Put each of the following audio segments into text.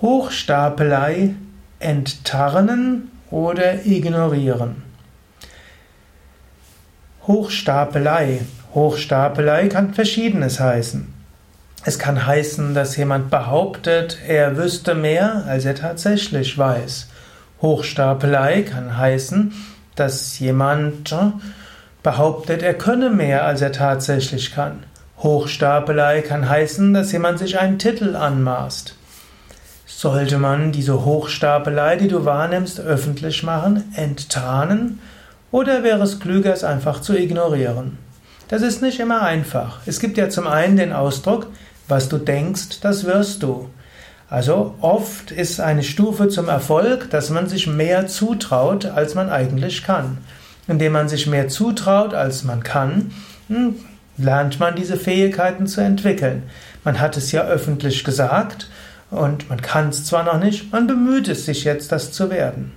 Hochstapelei enttarnen oder ignorieren. Hochstapelei. Hochstapelei kann verschiedenes heißen. Es kann heißen, dass jemand behauptet, er wüsste mehr, als er tatsächlich weiß. Hochstapelei kann heißen, dass jemand behauptet, er könne mehr, als er tatsächlich kann. Hochstapelei kann heißen, dass jemand sich einen Titel anmaßt. Sollte man diese Hochstapelei, die du wahrnimmst, öffentlich machen, enttarnen? Oder wäre es klüger, es einfach zu ignorieren? Das ist nicht immer einfach. Es gibt ja zum einen den Ausdruck, was du denkst, das wirst du. Also oft ist eine Stufe zum Erfolg, dass man sich mehr zutraut, als man eigentlich kann. Indem man sich mehr zutraut, als man kann, hm, lernt man diese Fähigkeiten zu entwickeln. Man hat es ja öffentlich gesagt und man kann es zwar noch nicht, man bemüht es sich jetzt, das zu werden.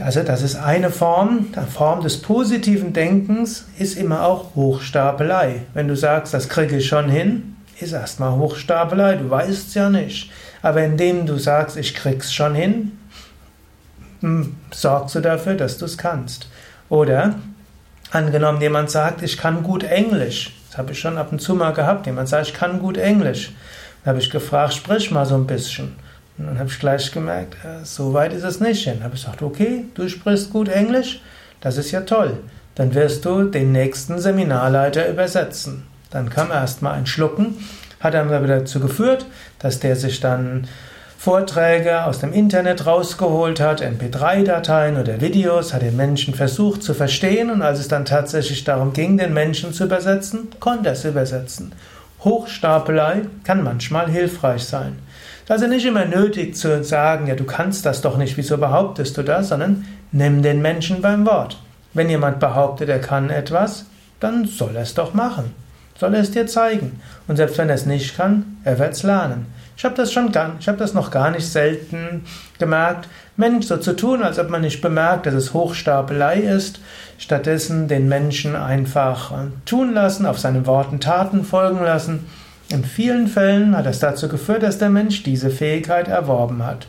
Also das ist eine Form, eine Form des positiven Denkens ist immer auch Hochstapelei. Wenn du sagst, das kriege ich schon hin, ist erstmal Hochstapelei, du weißt ja nicht. Aber indem du sagst, ich krieg's schon hin, hm, sorgst du dafür, dass du es kannst. Oder angenommen, jemand sagt, ich kann gut Englisch. Das habe ich schon ab und zu mal gehabt. Jemand sagt, ich kann gut Englisch. Dann habe ich gefragt, sprich mal so ein bisschen. Und dann habe ich gleich gemerkt, äh, so weit ist es nicht. Dann habe ich gesagt, okay, du sprichst gut Englisch, das ist ja toll. Dann wirst du den nächsten Seminarleiter übersetzen. Dann kam erstmal ein Schlucken, hat dann wieder dazu geführt, dass der sich dann Vorträge aus dem Internet rausgeholt hat, MP3-Dateien oder Videos, hat den Menschen versucht zu verstehen und als es dann tatsächlich darum ging, den Menschen zu übersetzen, konnte er es übersetzen. Hochstapelei kann manchmal hilfreich sein. Also nicht immer nötig zu sagen, ja, du kannst das doch nicht, wieso behauptest du das, sondern nimm den Menschen beim Wort. Wenn jemand behauptet, er kann etwas, dann soll er es doch machen. Soll er es dir zeigen. Und selbst wenn er es nicht kann, er wird es lernen. Ich habe das schon gar, ich habe das noch gar nicht selten gemerkt. Mensch, so zu tun, als ob man nicht bemerkt, dass es Hochstapelei ist, stattdessen den Menschen einfach äh, tun lassen, auf seine Worten Taten folgen lassen. In vielen Fällen hat das dazu geführt, dass der Mensch diese Fähigkeit erworben hat.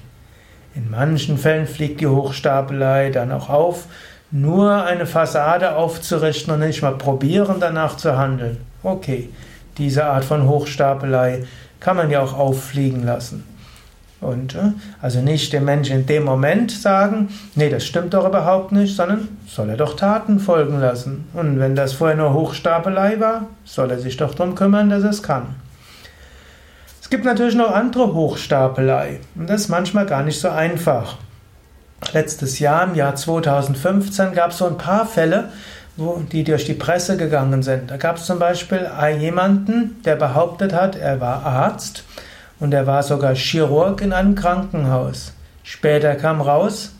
In manchen Fällen fliegt die Hochstapelei dann auch auf, nur eine Fassade aufzurichten und nicht mal probieren, danach zu handeln. Okay, diese Art von Hochstapelei kann man ja auch auffliegen lassen. Und äh, also nicht dem Menschen in dem Moment sagen, nee, das stimmt doch überhaupt nicht, sondern soll er doch Taten folgen lassen. Und wenn das vorher nur Hochstapelei war, soll er sich doch darum kümmern, dass er es kann. Es gibt natürlich noch andere Hochstapelei und das ist manchmal gar nicht so einfach. Letztes Jahr, im Jahr 2015, gab es so ein paar Fälle, die durch die Presse gegangen sind. Da gab es zum Beispiel jemanden, der behauptet hat, er war Arzt und er war sogar Chirurg in einem Krankenhaus. Später kam raus,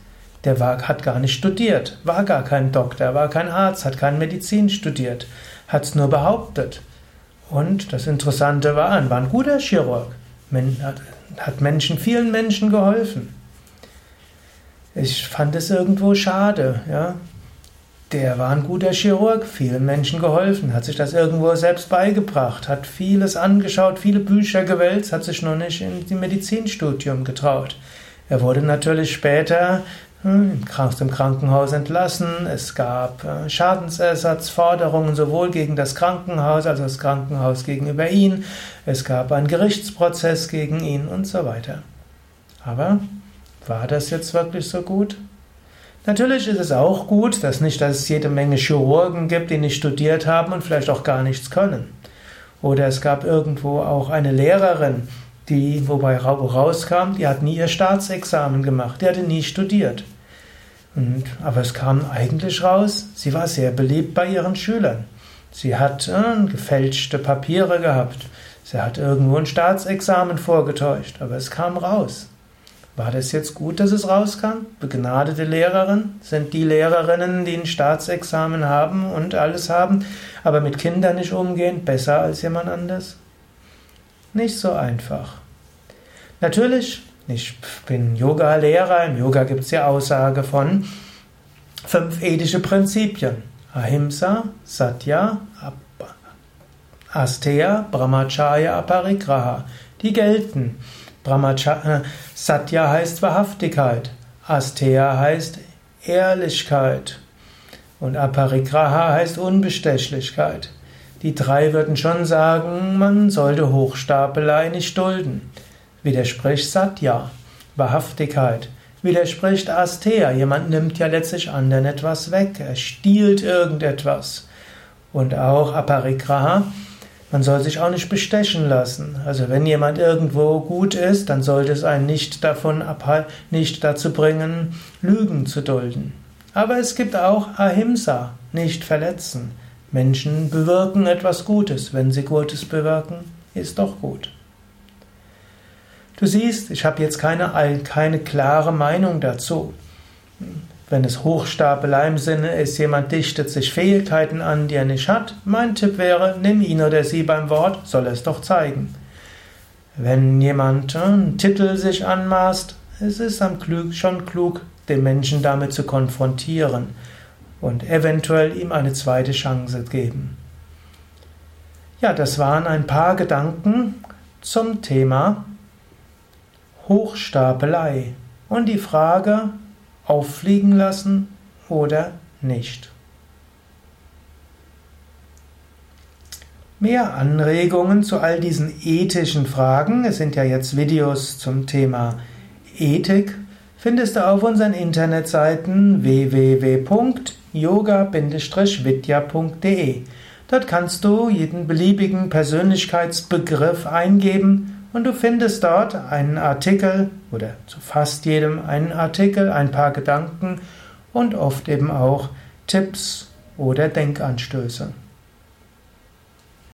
der war, hat gar nicht studiert, war gar kein Doktor, war kein Arzt, hat keine Medizin studiert, hat es nur behauptet. Und das Interessante war, er war ein guter Chirurg, hat Menschen, vielen Menschen geholfen. Ich fand es irgendwo schade, ja. Der war ein guter Chirurg, vielen Menschen geholfen, hat sich das irgendwo selbst beigebracht, hat vieles angeschaut, viele Bücher gewälzt, hat sich noch nicht in die Medizinstudium getraut. Er wurde natürlich später hm, aus dem Krankenhaus entlassen. Es gab äh, Schadensersatzforderungen sowohl gegen das Krankenhaus als auch das Krankenhaus gegenüber ihn. Es gab einen Gerichtsprozess gegen ihn und so weiter. Aber war das jetzt wirklich so gut? Natürlich ist es auch gut, dass nicht, dass es jede Menge Chirurgen gibt, die nicht studiert haben und vielleicht auch gar nichts können. Oder es gab irgendwo auch eine Lehrerin, die, wobei rauskam, die hat nie ihr Staatsexamen gemacht, die hatte nie studiert. Und, aber es kam eigentlich raus, sie war sehr beliebt bei ihren Schülern. Sie hat äh, gefälschte Papiere gehabt. Sie hat irgendwo ein Staatsexamen vorgetäuscht, aber es kam raus. War das jetzt gut, dass es rauskam? Begnadete Lehrerin sind die Lehrerinnen, die ein Staatsexamen haben und alles haben, aber mit Kindern nicht umgehen, besser als jemand anders? Nicht so einfach. Natürlich, ich bin Yoga-Lehrer, im Yoga gibt es ja Aussage von fünf ethische Prinzipien. Ahimsa, Satya, Asteya, Brahmacharya, Aparigraha. Die gelten. Brahmacharya, Satya heißt Wahrhaftigkeit. Asteya heißt Ehrlichkeit. Und Aparigraha heißt Unbestechlichkeit. Die drei würden schon sagen, man sollte Hochstapelei nicht dulden. Widerspricht Satya, Wahrhaftigkeit. Widerspricht Asteya, jemand nimmt ja letztlich anderen etwas weg, er stiehlt irgendetwas. Und auch Aparigraha, man soll sich auch nicht bestechen lassen. Also wenn jemand irgendwo gut ist, dann sollte es einen nicht davon abhalten, nicht dazu bringen, Lügen zu dulden. Aber es gibt auch Ahimsa, nicht verletzen. Menschen bewirken etwas Gutes. Wenn sie Gutes bewirken, ist doch gut. Du siehst, ich habe jetzt keine, keine klare Meinung dazu. Wenn es Hochstapelei im Sinne ist, jemand dichtet sich Fähigkeiten an, die er nicht hat, mein Tipp wäre, nimm ihn oder sie beim Wort, soll es doch zeigen. Wenn jemand äh, einen Titel sich anmaßt, es ist am klug, schon klug, den Menschen damit zu konfrontieren und eventuell ihm eine zweite Chance geben. Ja, das waren ein paar Gedanken zum Thema Hochstapelei und die Frage, auffliegen lassen oder nicht. Mehr Anregungen zu all diesen ethischen Fragen, es sind ja jetzt Videos zum Thema Ethik, findest du auf unseren Internetseiten www.yoga-vidya.de. Dort kannst du jeden beliebigen Persönlichkeitsbegriff eingeben und du findest dort einen Artikel oder zu fast jedem einen Artikel, ein paar Gedanken und oft eben auch Tipps oder Denkanstöße.